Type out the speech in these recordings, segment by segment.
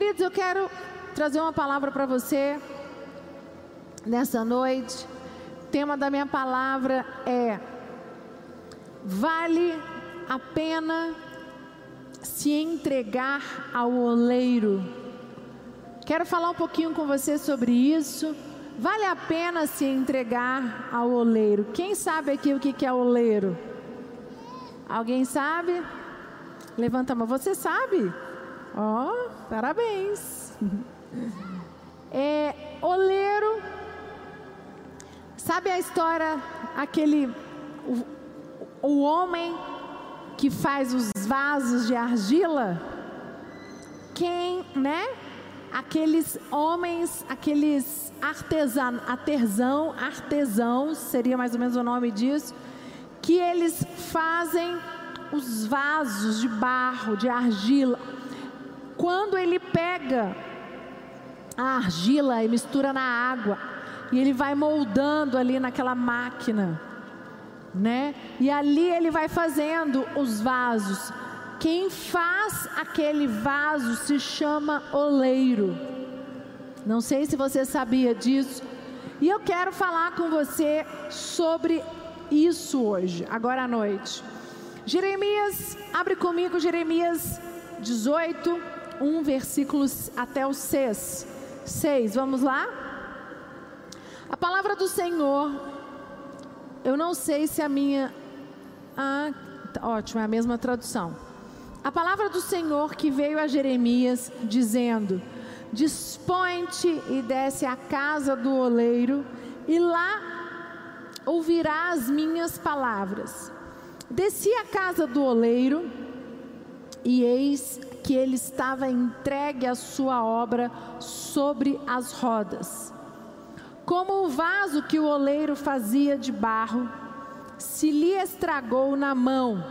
Queridos, eu quero trazer uma palavra para você nessa noite. O tema da minha palavra é: vale a pena se entregar ao oleiro. Quero falar um pouquinho com você sobre isso. Vale a pena se entregar ao oleiro. Quem sabe aqui o que é oleiro? Alguém sabe? Levanta a mão. Você sabe? Ó, oh, parabéns. É, oleiro. Sabe a história, aquele. O, o homem que faz os vasos de argila? Quem, né? Aqueles homens, aqueles artesan, artesão, artesãos, seria mais ou menos o nome disso, que eles fazem os vasos de barro, de argila. Quando ele pega a argila e mistura na água, e ele vai moldando ali naquela máquina, né? E ali ele vai fazendo os vasos. Quem faz aquele vaso se chama oleiro. Não sei se você sabia disso. E eu quero falar com você sobre isso hoje, agora à noite. Jeremias, abre comigo Jeremias 18, 1 versículos até o 6. 6, vamos lá? A palavra do Senhor, eu não sei se a minha. Ah, tá ótimo, é a mesma tradução. A palavra do Senhor que veio a Jeremias, dizendo: Dispõe-te e desce à casa do oleiro, e lá ouvirá as minhas palavras. Desci à casa do oleiro, e eis que ele estava entregue à sua obra sobre as rodas. Como o vaso que o oleiro fazia de barro, se lhe estragou na mão,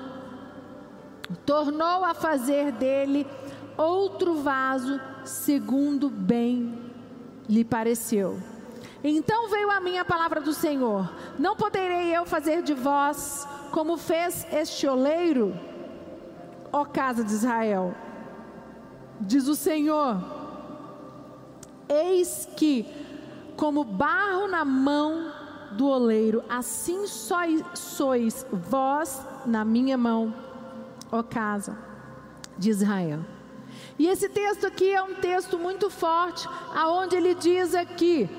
tornou a fazer dele outro vaso, segundo bem lhe pareceu. Então veio a minha palavra do Senhor: Não poderei eu fazer de vós como fez este oleiro, ó casa de Israel. Diz o Senhor: Eis que, como barro na mão do oleiro, assim sois, vós na minha mão, ó casa de Israel. E esse texto aqui é um texto muito forte, aonde ele diz aqui,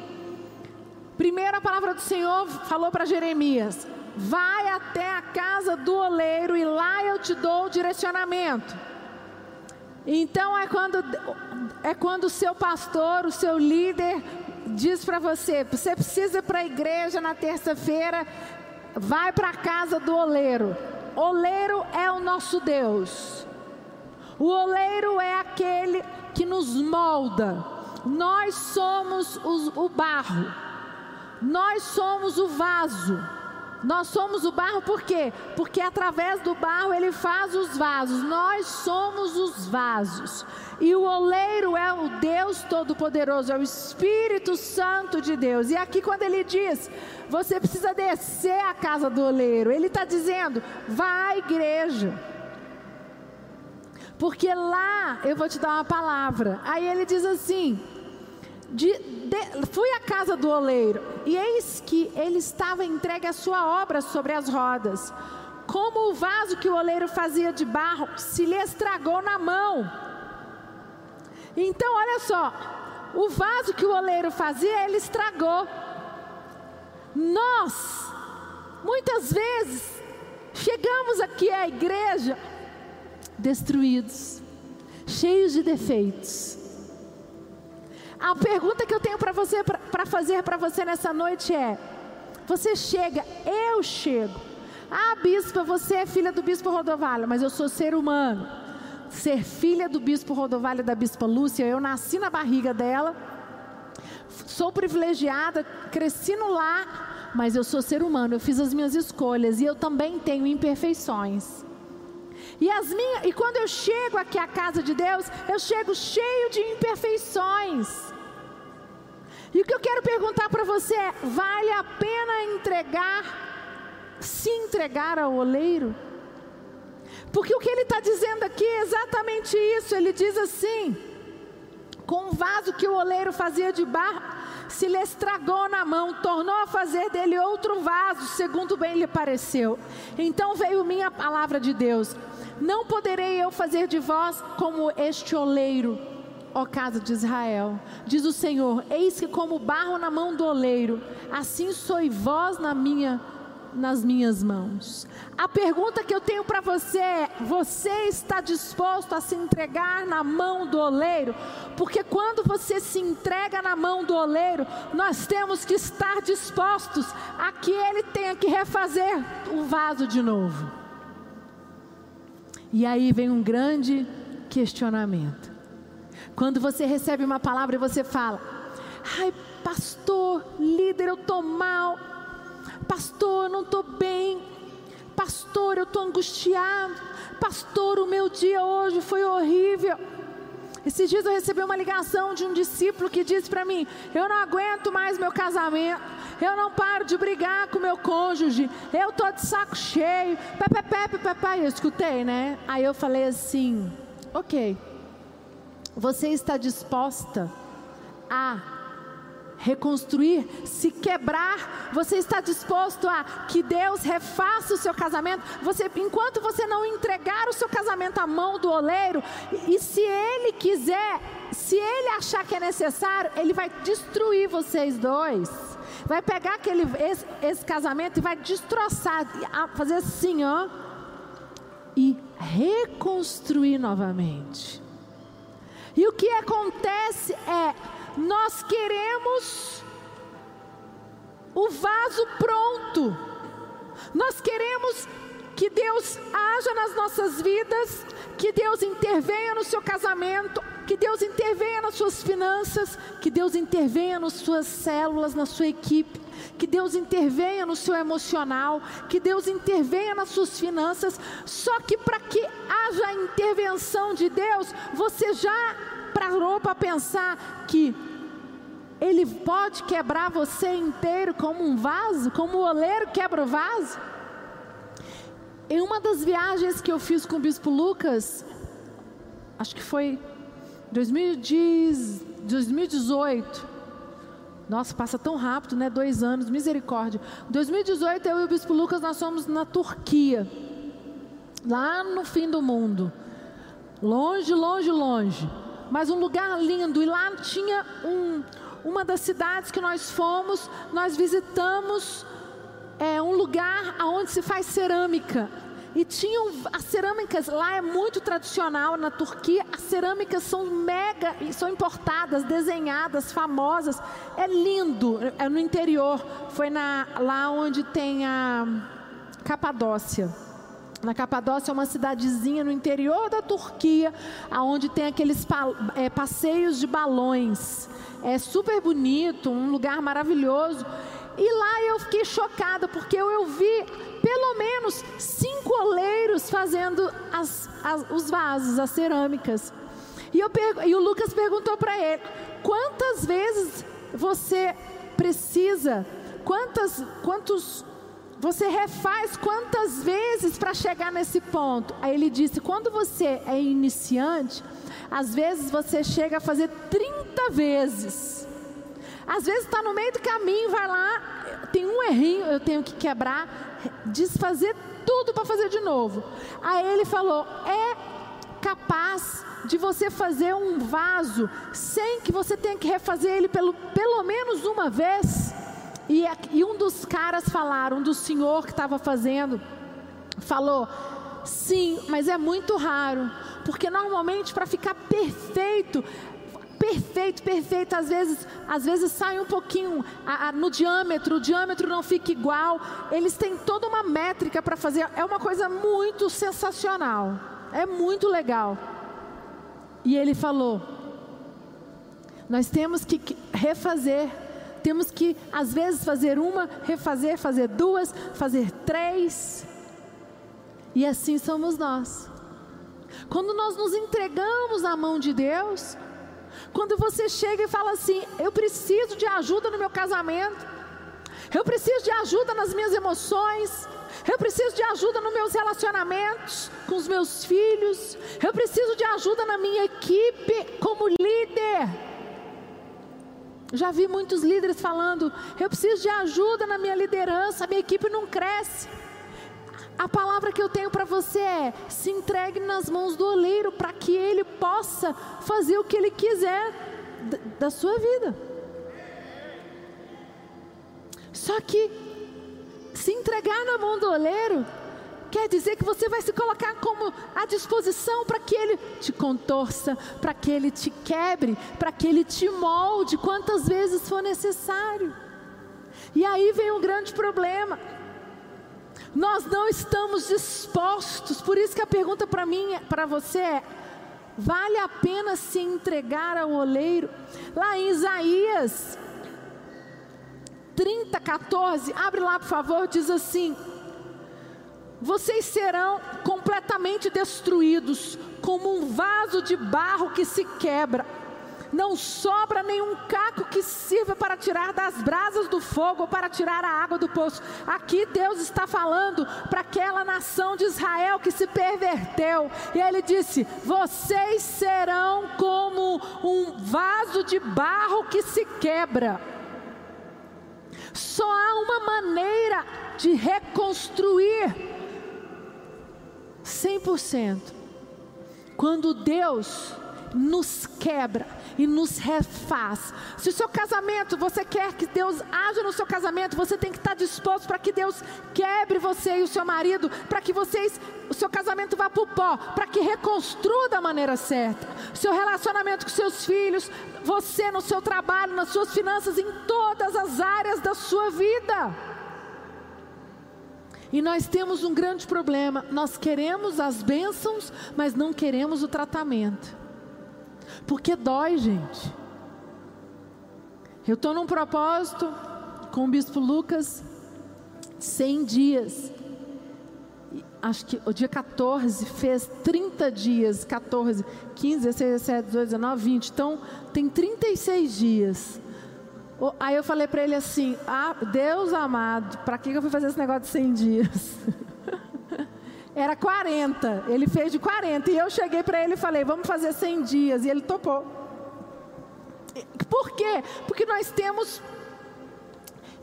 Primeiro a palavra do Senhor falou para Jeremias: Vai até a casa do oleiro e lá eu te dou o direcionamento. Então é quando é quando o seu pastor, o seu líder diz para você, você precisa ir para a igreja na terça-feira, vai para a casa do oleiro. Oleiro é o nosso Deus. O oleiro é aquele que nos molda. Nós somos os, o barro. Nós somos o vaso. Nós somos o barro por quê? Porque através do barro ele faz os vasos. Nós somos os vasos. E o oleiro é o Deus Todo-Poderoso, é o Espírito Santo de Deus. E aqui, quando ele diz, você precisa descer à casa do oleiro, ele está dizendo, vá à igreja. Porque lá eu vou te dar uma palavra. Aí ele diz assim: de, de, fui à casa do oleiro, e eis que ele estava entregue a sua obra sobre as rodas. Como o vaso que o oleiro fazia de barro se lhe estragou na mão. Então, olha só, o vaso que o oleiro fazia, ele estragou. Nós, muitas vezes, chegamos aqui à igreja destruídos, cheios de defeitos a pergunta que eu tenho para você para fazer para você nessa noite é: você chega, eu chego. Ah, bispa, você é filha do bispo Rodovalho, mas eu sou ser humano. Ser filha do bispo Rodovalho da bispa Lúcia, eu nasci na barriga dela. Sou privilegiada, cresci no lar, mas eu sou ser humano, eu fiz as minhas escolhas e eu também tenho imperfeições. E, as minhas, e quando eu chego aqui à casa de Deus, eu chego cheio de imperfeições. E o que eu quero perguntar para você é: vale a pena entregar, se entregar ao oleiro? Porque o que ele está dizendo aqui é exatamente isso. Ele diz assim: vaso que o oleiro fazia de barro se lhe estragou na mão, tornou a fazer dele outro vaso, segundo bem lhe pareceu. Então veio minha palavra de Deus: Não poderei eu fazer de vós como este oleiro, ó casa de Israel. Diz o Senhor: Eis que como barro na mão do oleiro, assim sois vós na minha nas minhas mãos. A pergunta que eu tenho para você é: você está disposto a se entregar na mão do oleiro? Porque quando você se entrega na mão do oleiro, nós temos que estar dispostos a que ele tenha que refazer o vaso de novo. E aí vem um grande questionamento. Quando você recebe uma palavra e você fala: Ai, pastor, líder, eu estou mal Pastor, eu não estou bem. Pastor, eu estou angustiado. Pastor, o meu dia hoje foi horrível. Esses dias eu recebi uma ligação de um discípulo que disse para mim: Eu não aguento mais meu casamento, eu não paro de brigar com meu cônjuge, eu estou de saco cheio. Pepe, pepe, pepe. Eu escutei, né? Aí eu falei assim: Ok, você está disposta a reconstruir, se quebrar, você está disposto a que Deus refaça o seu casamento? Você, enquanto você não entregar o seu casamento à mão do oleiro, e, se ele quiser, se ele achar que é necessário, ele vai destruir vocês dois. Vai pegar aquele esse, esse casamento e vai destroçar, fazer assim, ó, e reconstruir novamente. E o que acontece é nós queremos o vaso pronto. Nós queremos que Deus haja nas nossas vidas, que Deus intervenha no seu casamento, que Deus intervenha nas suas finanças, que Deus intervenha nas suas células, na sua equipe, que Deus intervenha no seu emocional, que Deus intervenha nas suas finanças. Só que para que haja intervenção de Deus, você já parou para pensar que ele pode quebrar você inteiro como um vaso, como o oleiro quebra o vaso? Em uma das viagens que eu fiz com o bispo Lucas, acho que foi 2018. Nossa, passa tão rápido, né? Dois anos, misericórdia. 2018, eu e o bispo Lucas, nós fomos na Turquia, lá no fim do mundo, longe, longe, longe mas um lugar lindo. E lá tinha um, uma das cidades que nós fomos, nós visitamos é, um lugar onde se faz cerâmica. E tinham as cerâmicas lá é muito tradicional na Turquia. As cerâmicas são mega, são importadas, desenhadas, famosas. É lindo. É no interior. Foi na, lá onde tem a Capadócia. Na Capadócia é uma cidadezinha no interior da Turquia, aonde tem aqueles é, passeios de balões. É super bonito, um lugar maravilhoso. E lá eu fiquei chocada porque eu, eu vi pelo menos cinco oleiros fazendo as, as, os vasos, as cerâmicas. E, eu, e o Lucas perguntou para ele: quantas vezes você precisa, quantas, quantos você refaz quantas vezes para chegar nesse ponto? Aí ele disse: quando você é iniciante, às vezes você chega a fazer 30 vezes. Às vezes está no meio do caminho, vai lá, tem um errinho, eu tenho que quebrar, desfazer tudo para fazer de novo. Aí ele falou: é capaz de você fazer um vaso sem que você tenha que refazer ele pelo, pelo menos uma vez? E, e um dos caras falaram, um do senhor que estava fazendo, falou: sim, mas é muito raro, porque normalmente para ficar perfeito, perfeito, perfeito. Às vezes, às vezes sai um pouquinho a, a, no diâmetro, o diâmetro não fica igual. Eles têm toda uma métrica para fazer. É uma coisa muito sensacional. É muito legal. E ele falou: nós temos que refazer temos que, às vezes, fazer uma, refazer, fazer duas, fazer três. E assim somos nós. Quando nós nos entregamos à mão de Deus, quando você chega e fala assim: Eu preciso de ajuda no meu casamento, eu preciso de ajuda nas minhas emoções, eu preciso de ajuda nos meus relacionamentos com os meus filhos, eu preciso de ajuda na minha equipe como líder. Já vi muitos líderes falando: eu preciso de ajuda na minha liderança, minha equipe não cresce. A palavra que eu tenho para você é: se entregue nas mãos do oleiro para que ele possa fazer o que ele quiser da sua vida. Só que se entregar na mão do oleiro quer dizer que você vai se colocar como à disposição para que ele te contorça, para que ele te quebre, para que ele te molde quantas vezes for necessário. E aí vem um grande problema. Nós não estamos dispostos, por isso que a pergunta para mim, para você é: vale a pena se entregar ao oleiro? Lá em Isaías 30, 14, abre lá por favor, diz assim: vocês serão completamente destruídos, como um vaso de barro que se quebra. Não sobra nenhum caco que sirva para tirar das brasas do fogo ou para tirar a água do poço. Aqui Deus está falando para aquela nação de Israel que se perverteu. E ele disse: Vocês serão como um vaso de barro que se quebra. Só há uma maneira de reconstruir 100%. Quando Deus nos quebra e nos refaz. Se o seu casamento, você quer que Deus haja no seu casamento, você tem que estar disposto para que Deus quebre você e o seu marido, para que vocês, o seu casamento vá para o pó, para que reconstrua da maneira certa. Seu relacionamento com seus filhos, você no seu trabalho, nas suas finanças, em todas as áreas da sua vida. E nós temos um grande problema. Nós queremos as bênçãos, mas não queremos o tratamento. Porque dói, gente. Eu estou num propósito com o bispo Lucas, 100 dias. Acho que o dia 14 fez 30 dias, 14, 15, 16, 17, 18, 19, 20. Então, tem 36 dias. Aí eu falei para ele assim: ah, Deus amado, para que eu fui fazer esse negócio de 100 dias? Era 40, ele fez de 40. E eu cheguei para ele e falei: vamos fazer 100 dias. E ele topou. Por quê? Porque nós temos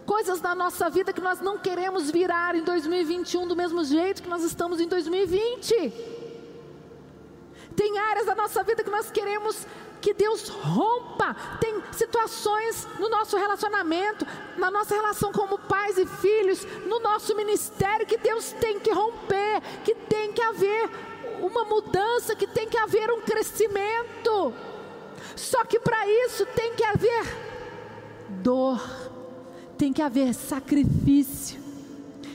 coisas na nossa vida que nós não queremos virar em 2021 do mesmo jeito que nós estamos em 2020. Tem áreas da nossa vida que nós queremos que Deus rompa. Tem situações no nosso relacionamento, na nossa relação como pais e filhos, no nosso ministério que Deus tem que romper, que tem que haver uma mudança, que tem que haver um crescimento. Só que para isso tem que haver dor, tem que haver sacrifício.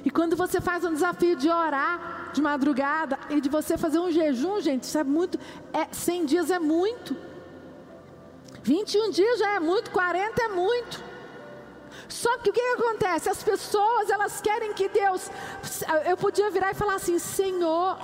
E quando você faz um desafio de orar de madrugada e de você fazer um jejum, gente, isso é muito, é, 100 dias é muito. 21 dias já é muito, 40 é muito. Só que o que, que, acontece? As pessoas, elas querem que Deus. Eu podia virar e falar assim: Senhor,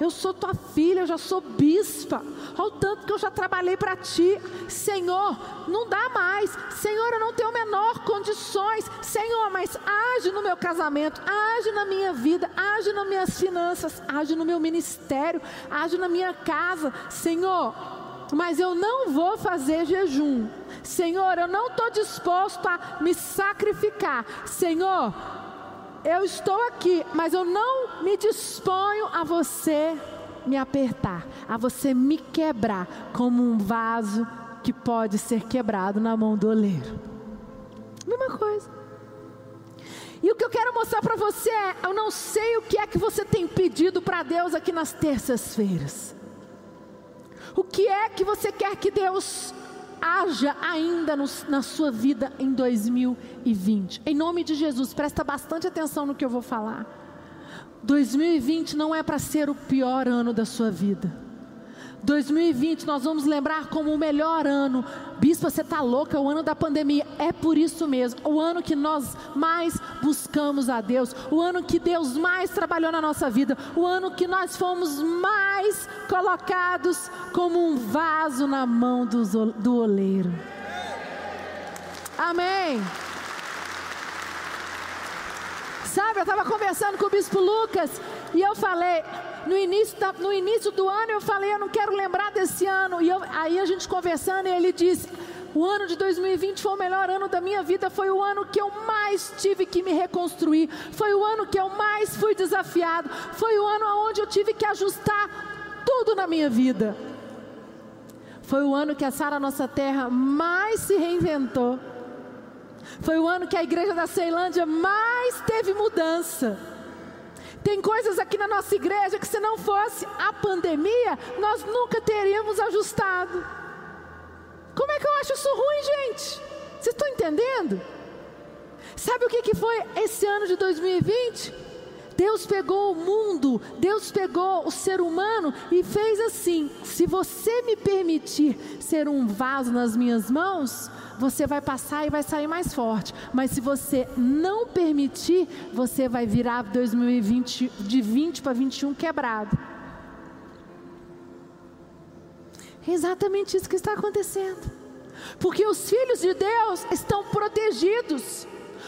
eu sou tua filha, eu já sou bispa. Olha o tanto que eu já trabalhei para ti. Senhor, não dá mais. Senhor, eu não tenho menor condições. Senhor, mas age no meu casamento, age na minha vida, age nas minhas finanças, age no meu ministério, age na minha casa. Senhor, mas eu não vou fazer jejum. Senhor, eu não estou disposto a me sacrificar. Senhor, eu estou aqui, mas eu não me disponho a você me apertar, a você me quebrar como um vaso que pode ser quebrado na mão do oleiro. Mesma coisa. E o que eu quero mostrar para você é: eu não sei o que é que você tem pedido para Deus aqui nas terças-feiras. O que é que você quer que Deus haja ainda no, na sua vida em 2020? Em nome de Jesus, presta bastante atenção no que eu vou falar. 2020 não é para ser o pior ano da sua vida. 2020 nós vamos lembrar como o melhor ano. Bispo, você está louca, é o ano da pandemia. É por isso mesmo, o ano que nós mais buscamos a Deus, o ano que Deus mais trabalhou na nossa vida, o ano que nós fomos mais colocados como um vaso na mão do, do oleiro. Amém. Sabe, eu estava conversando com o bispo Lucas e eu falei, no início, da, no início do ano eu falei, eu não quero lembrar desse ano. E eu, aí a gente conversando e ele disse, O ano de 2020 foi o melhor ano da minha vida, foi o ano que eu mais tive que me reconstruir, foi o ano que eu mais fui desafiado, foi o ano onde eu tive que ajustar tudo na minha vida. Foi o ano que a Sara Nossa Terra mais se reinventou. Foi o ano que a igreja da Ceilândia mais teve mudança. Tem coisas aqui na nossa igreja que se não fosse a pandemia, nós nunca teríamos ajustado. Como é que eu acho isso ruim, gente? Vocês estão entendendo? Sabe o que, que foi esse ano de 2020? Deus pegou o mundo, Deus pegou o ser humano e fez assim: se você me permitir ser um vaso nas minhas mãos, você vai passar e vai sair mais forte. Mas se você não permitir, você vai virar 2020 de 20 para 21 quebrado. É exatamente isso que está acontecendo. Porque os filhos de Deus estão protegidos.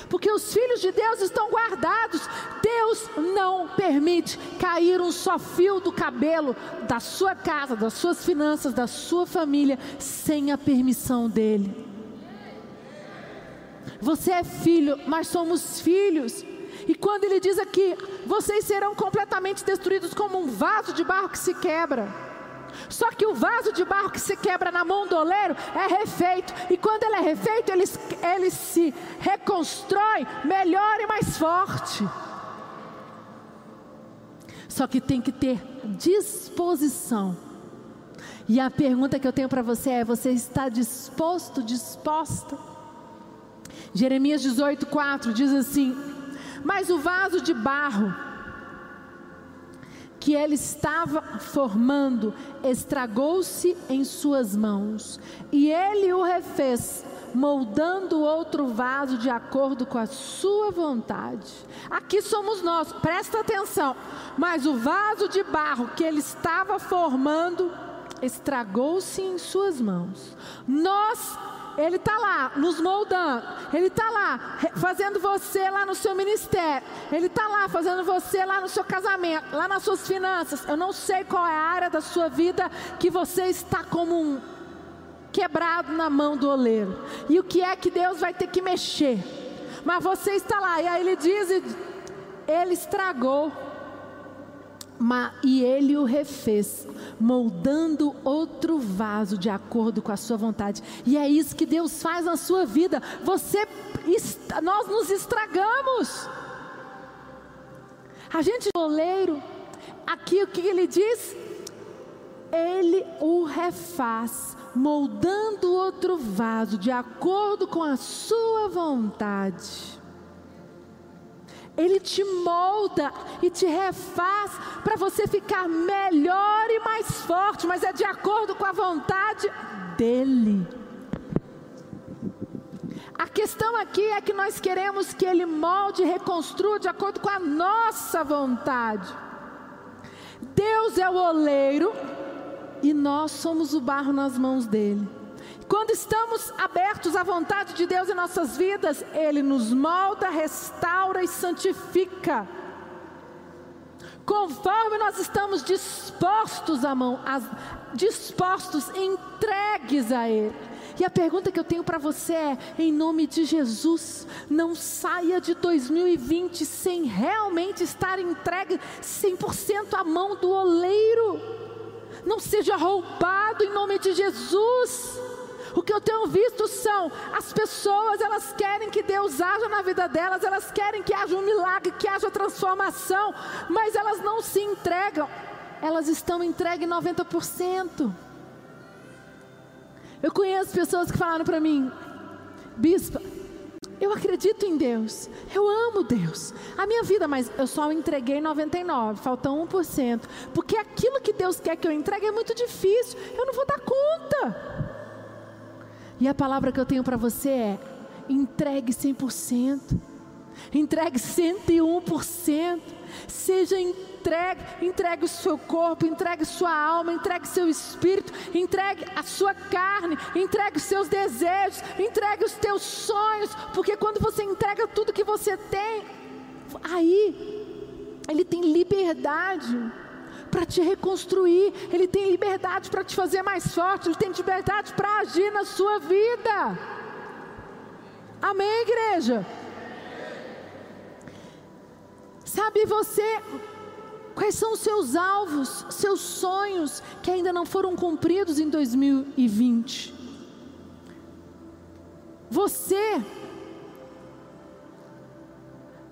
Porque os filhos de Deus estão guardados. Deus não permite cair um só fio do cabelo da sua casa, das suas finanças, da sua família, sem a permissão dEle. Você é filho, mas somos filhos. E quando ele diz aqui, vocês serão completamente destruídos como um vaso de barro que se quebra. Só que o vaso de barro que se quebra na mão do oleiro é refeito. E quando ele é refeito, ele, ele se reconstrói melhor e mais forte. Só que tem que ter disposição. E a pergunta que eu tenho para você é: você está disposto, disposta? Jeremias 18, 4 diz assim: Mas o vaso de barro que ele estava formando estragou-se em suas mãos, e ele o refez, moldando outro vaso de acordo com a sua vontade. Aqui somos nós, presta atenção. Mas o vaso de barro que ele estava formando estragou-se em suas mãos. Nós ele está lá nos moldando. Ele está lá fazendo você lá no seu ministério. Ele está lá fazendo você lá no seu casamento, lá nas suas finanças. Eu não sei qual é a área da sua vida que você está como um quebrado na mão do oleiro. E o que é que Deus vai ter que mexer? Mas você está lá. E aí ele diz: Ele estragou e ele o refez, moldando outro vaso de acordo com a sua vontade. E é isso que Deus faz na sua vida. Você, nós nos estragamos. A gente oleiro, aqui o que ele diz? Ele o refaz, moldando outro vaso de acordo com a sua vontade. Ele te molda e te refaz para você ficar melhor e mais forte, mas é de acordo com a vontade dEle. A questão aqui é que nós queremos que Ele molde e reconstrua de acordo com a nossa vontade. Deus é o oleiro e nós somos o barro nas mãos dele. Quando estamos abertos à vontade de Deus em nossas vidas, Ele nos molda, restaura e santifica. Conforme nós estamos dispostos a mão, as, dispostos, entregues a Ele. E a pergunta que eu tenho para você é: em nome de Jesus, não saia de 2020 sem realmente estar entregue 100% à mão do oleiro. Não seja roubado em nome de Jesus. O que eu tenho visto são as pessoas, elas querem que Deus haja na vida delas, elas querem que haja um milagre, que haja transformação, mas elas não se entregam. Elas estão entregues 90%. Eu conheço pessoas que falaram para mim, bispa, eu acredito em Deus, eu amo Deus, a minha vida, mas eu só entreguei 99, falta 1%, porque aquilo que Deus quer que eu entregue é muito difícil, eu não vou dar conta. E a palavra que eu tenho para você é: entregue 100%, entregue 101%, seja entregue, entregue o seu corpo, entregue sua alma, entregue seu espírito, entregue a sua carne, entregue os seus desejos, entregue os teus sonhos, porque quando você entrega tudo que você tem, aí ele tem liberdade para te reconstruir, Ele tem liberdade para te fazer mais forte, Ele tem liberdade para agir na sua vida. Amém, igreja? Sabe você, quais são os seus alvos, seus sonhos que ainda não foram cumpridos em 2020? Você,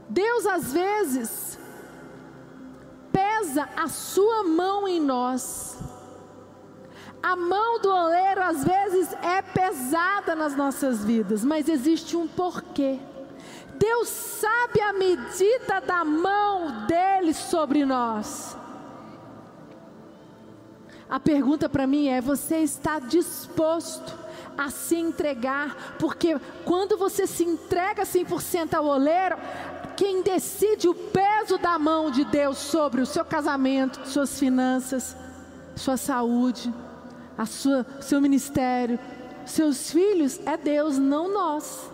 Deus às vezes pesa a sua mão em nós. A mão do oleiro às vezes é pesada nas nossas vidas, mas existe um porquê. Deus sabe a medida da mão dele sobre nós. A pergunta para mim é: você está disposto a se entregar? Porque quando você se entrega 100% ao oleiro, quem decide o peso da mão de Deus sobre o seu casamento, suas finanças, sua saúde, a sua, seu ministério, seus filhos, é Deus, não nós.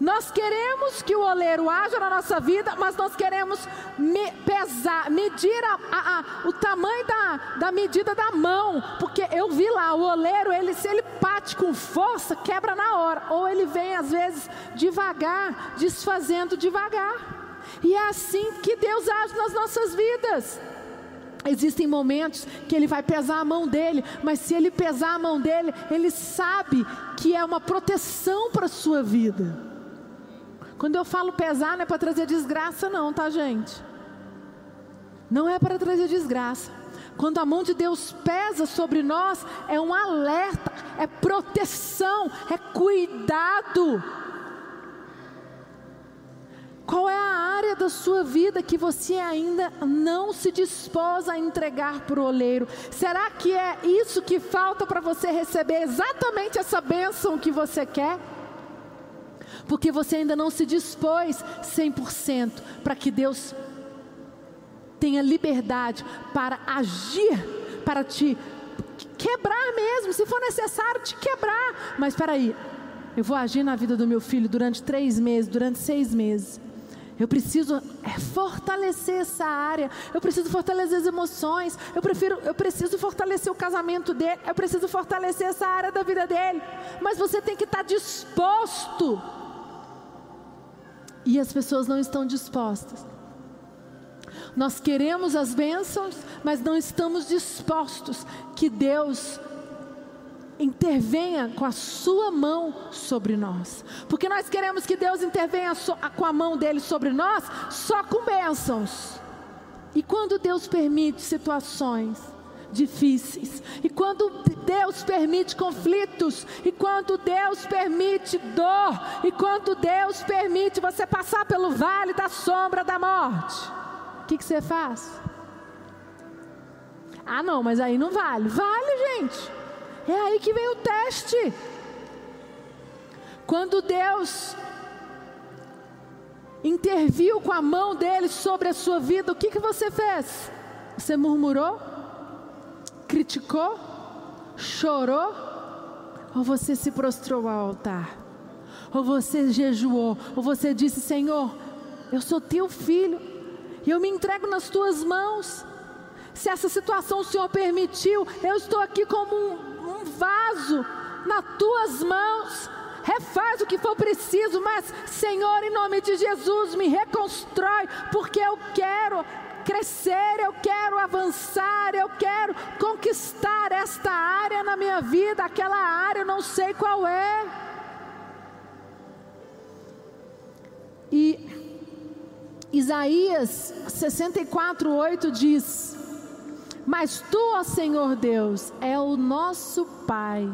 Nós queremos que o oleiro haja na nossa vida, mas nós queremos me pesar, medir a, a, a, o tamanho da, da medida da mão, porque eu vi lá, o oleiro, ele, se ele bate com força, quebra na hora, ou ele vem às vezes devagar, desfazendo devagar. E é assim que Deus age nas nossas vidas. Existem momentos que ele vai pesar a mão dele, mas se ele pesar a mão dele, ele sabe que é uma proteção para a sua vida. Quando eu falo pesar, não é para trazer desgraça, não, tá, gente? Não é para trazer desgraça. Quando a mão de Deus pesa sobre nós, é um alerta, é proteção, é cuidado. Qual é a área da sua vida que você ainda não se dispôs a entregar para o oleiro? Será que é isso que falta para você receber exatamente essa bênção que você quer? Porque você ainda não se dispôs 100% para que Deus tenha liberdade para agir, para te quebrar mesmo, se for necessário te quebrar. Mas espera aí, eu vou agir na vida do meu filho durante três meses, durante seis meses. Eu preciso é, fortalecer essa área. Eu preciso fortalecer as emoções. Eu prefiro, eu preciso fortalecer o casamento dele. Eu preciso fortalecer essa área da vida dele. Mas você tem que estar disposto e as pessoas não estão dispostas. Nós queremos as bênçãos, mas não estamos dispostos que Deus intervenha com a sua mão sobre nós. Porque nós queremos que Deus intervenha com a mão dele sobre nós só com bênçãos. E quando Deus permite situações difíceis. E quando Deus permite conflitos, e quando Deus permite dor, e quando Deus permite você passar pelo vale da sombra da morte, o que, que você faz? Ah, não, mas aí não vale. Vale, gente. É aí que vem o teste. Quando Deus interviu com a mão dele sobre a sua vida, o que, que você fez? Você murmurou? Criticou, chorou, ou você se prostrou ao altar, ou você jejuou, ou você disse: Senhor, eu sou teu filho, e eu me entrego nas tuas mãos. Se essa situação o Senhor permitiu, eu estou aqui como um, um vaso nas tuas mãos. Refaz o que for preciso, mas Senhor, em nome de Jesus, me reconstrói, porque eu quero crescer, eu quero avançar, eu quero conquistar esta área na minha vida, aquela área eu não sei qual é. E Isaías 64:8 diz: Mas tu, ó Senhor Deus, é o nosso Pai.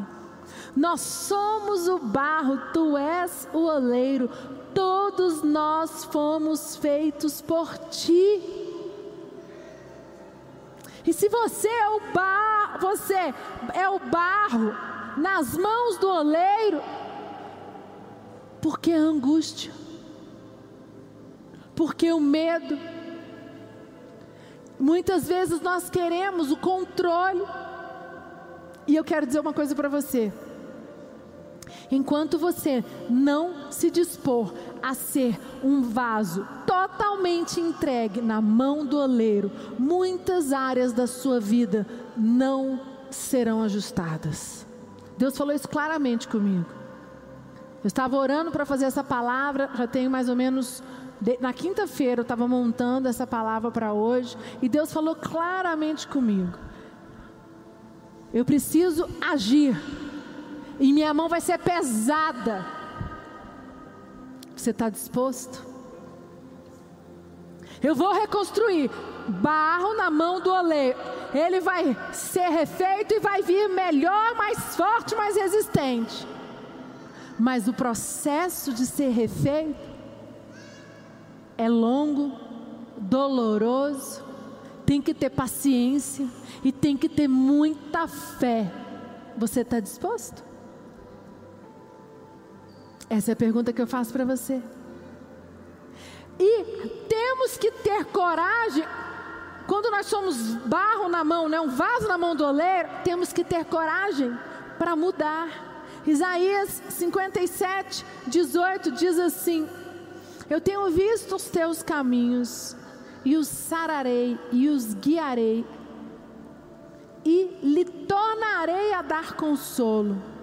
Nós somos o barro, tu és o oleiro, todos nós fomos feitos por ti. E se você é o barro, você é o barro nas mãos do oleiro, por que a angústia? Porque o medo? Muitas vezes nós queremos o controle. E eu quero dizer uma coisa para você. Enquanto você não se dispor a ser um vaso totalmente entregue na mão do oleiro, muitas áreas da sua vida não serão ajustadas. Deus falou isso claramente comigo. Eu estava orando para fazer essa palavra, já tenho mais ou menos. Na quinta-feira eu estava montando essa palavra para hoje, e Deus falou claramente comigo. Eu preciso agir e minha mão vai ser pesada. Você está disposto? Eu vou reconstruir barro na mão do oleiro. Ele vai ser refeito e vai vir melhor, mais forte, mais resistente. Mas o processo de ser refeito é longo, doloroso, tem que ter paciência e tem que ter muita fé. Você está disposto? Essa é a pergunta que eu faço para você. E temos que ter coragem, quando nós somos barro na mão, né, um vaso na mão do oleiro, temos que ter coragem para mudar. Isaías 57, 18 diz assim: Eu tenho visto os teus caminhos, e os sararei, e os guiarei, e lhe tornarei a dar consolo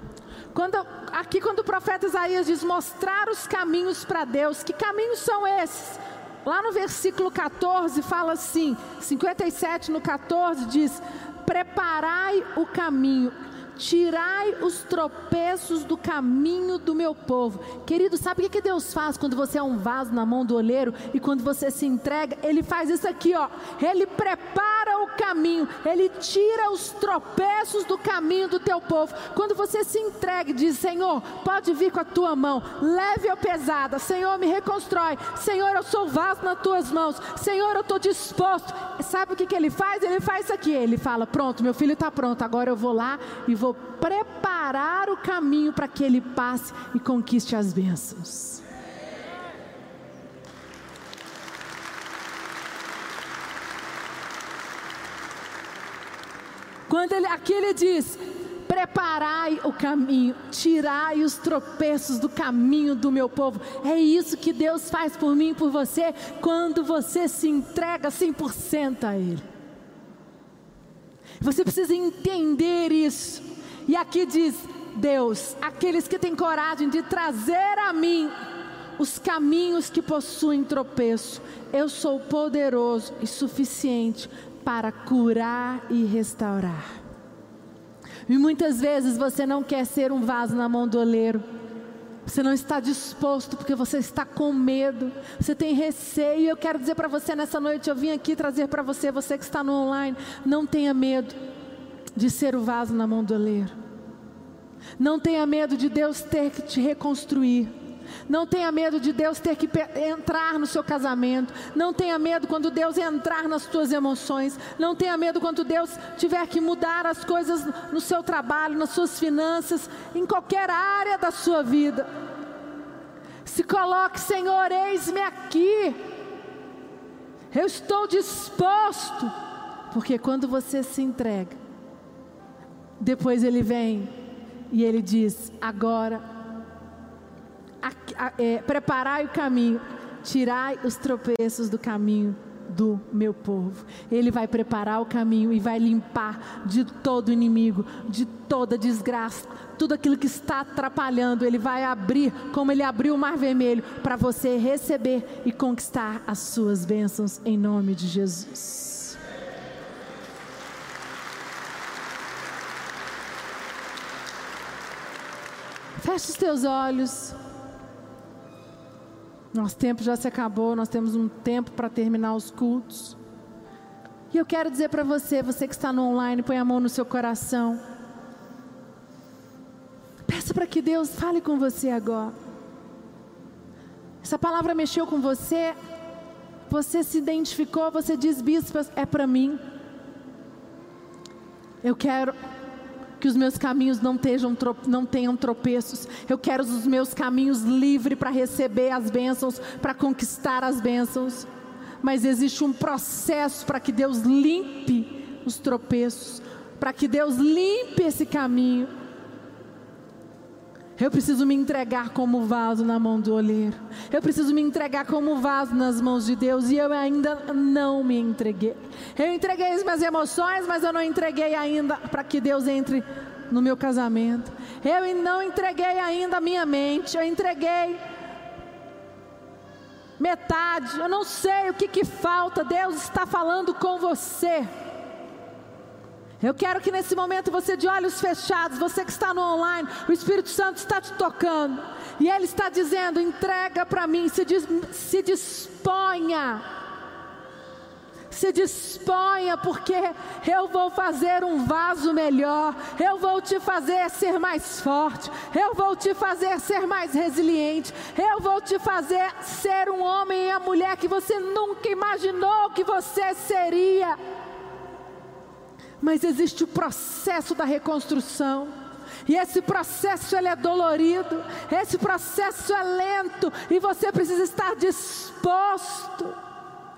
quando, aqui, quando o profeta Isaías diz mostrar os caminhos para Deus, que caminhos são esses? Lá no versículo 14 fala assim, 57 no 14 diz: Preparai o caminho, tirai os tropeços do caminho do meu povo. Querido, sabe o que Deus faz quando você é um vaso na mão do olheiro e quando você se entrega? Ele faz isso aqui, ó. Ele prepara caminho, ele tira os tropeços do caminho do teu povo. Quando você se entrega e diz: Senhor, pode vir com a tua mão, leve ou pesada, Senhor, me reconstrói. Senhor, eu sou vaso nas tuas mãos. Senhor, eu estou disposto. Sabe o que, que ele faz? Ele faz isso aqui. Ele fala: Pronto, meu filho está pronto. Agora eu vou lá e vou preparar o caminho para que ele passe e conquiste as bênçãos. Quando ele, aqui ele diz: preparai o caminho, tirai os tropeços do caminho do meu povo. É isso que Deus faz por mim e por você quando você se entrega 100% a Ele. Você precisa entender isso. E aqui diz: Deus, aqueles que têm coragem de trazer a mim os caminhos que possuem tropeço, eu sou poderoso e suficiente para curar e restaurar. E muitas vezes você não quer ser um vaso na mão do oleiro. Você não está disposto porque você está com medo, você tem receio. Eu quero dizer para você nessa noite, eu vim aqui trazer para você, você que está no online, não tenha medo de ser o vaso na mão do oleiro. Não tenha medo de Deus ter que te reconstruir. Não tenha medo de Deus ter que entrar no seu casamento. Não tenha medo quando Deus entrar nas suas emoções. Não tenha medo quando Deus tiver que mudar as coisas no seu trabalho, nas suas finanças, em qualquer área da sua vida. Se coloque, Senhor, eis-me aqui. Eu estou disposto. Porque quando você se entrega, depois ele vem e ele diz: agora é, preparai o caminho, tirai os tropeços do caminho do meu povo. Ele vai preparar o caminho e vai limpar de todo inimigo, de toda desgraça, tudo aquilo que está atrapalhando. Ele vai abrir, como ele abriu o Mar Vermelho, para você receber e conquistar as suas bênçãos em nome de Jesus. Feche os teus olhos. Nosso tempo já se acabou, nós temos um tempo para terminar os cultos. E eu quero dizer para você, você que está no online, põe a mão no seu coração. Peça para que Deus fale com você agora. Essa palavra mexeu com você, você se identificou, você diz, bispo, é para mim. Eu quero que os meus caminhos não, tenham, não tenham tropeços. Eu quero os meus caminhos livres para receber as bênçãos, para conquistar as bênçãos. Mas existe um processo para que Deus limpe os tropeços, para que Deus limpe esse caminho. Eu preciso me entregar como vaso na mão do oleiro. Eu preciso me entregar como vaso nas mãos de Deus. E eu ainda não me entreguei. Eu entreguei as minhas emoções, mas eu não entreguei ainda para que Deus entre no meu casamento. Eu não entreguei ainda a minha mente. Eu entreguei metade. Eu não sei o que, que falta. Deus está falando com você. Eu quero que nesse momento você de olhos fechados, você que está no online, o Espírito Santo está te tocando. E Ele está dizendo: entrega para mim, se, dis, se disponha. Se disponha, porque eu vou fazer um vaso melhor, eu vou te fazer ser mais forte, eu vou te fazer ser mais resiliente, eu vou te fazer ser um homem e a mulher que você nunca imaginou que você seria mas existe o processo da reconstrução. E esse processo ele é dolorido, esse processo é lento e você precisa estar disposto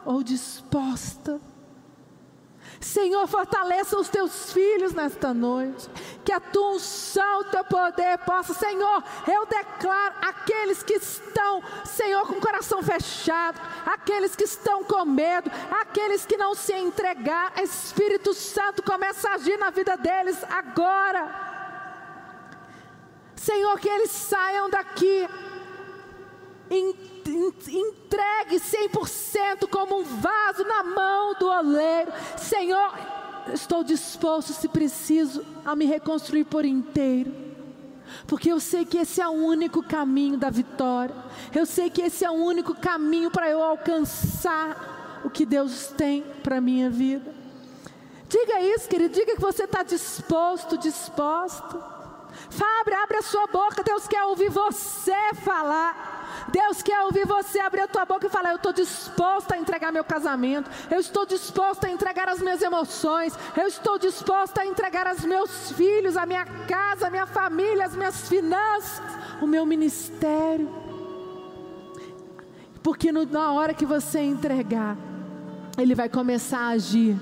ou disposta Senhor, fortaleça os teus filhos nesta noite. Que a tua unção, o teu poder possa, Senhor, eu declaro aqueles que estão, Senhor, com o coração fechado, aqueles que estão com medo, aqueles que não se entregar, Espírito Santo começa a agir na vida deles agora. Senhor, que eles saiam daqui entregue 100% como um vaso na mão do oleiro. Senhor, estou disposto, se preciso, a me reconstruir por inteiro. Porque eu sei que esse é o único caminho da vitória. Eu sei que esse é o único caminho para eu alcançar o que Deus tem para a minha vida. Diga isso, querido. Diga que você está disposto, disposto. Fábio, abre a sua boca. Deus quer ouvir você falar. Deus quer ouvir você abrir a tua boca e falar: Eu estou disposta a entregar meu casamento, eu estou disposta a entregar as minhas emoções, eu estou disposta a entregar os meus filhos, a minha casa, a minha família, as minhas finanças, o meu ministério. Porque no, na hora que você entregar, Ele vai começar a agir,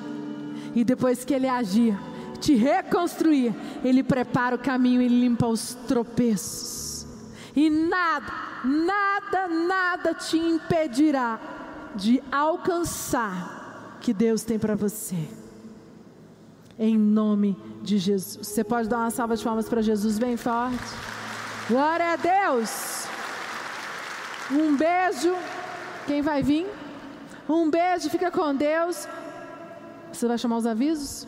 e depois que Ele agir, te reconstruir, Ele prepara o caminho e limpa os tropeços, e nada, nada, nada te impedirá de alcançar que Deus tem para você. Em nome de Jesus. Você pode dar uma salva de palmas para Jesus bem forte? Glória a Deus. Um beijo. Quem vai vir? Um beijo, fica com Deus. Você vai chamar os avisos?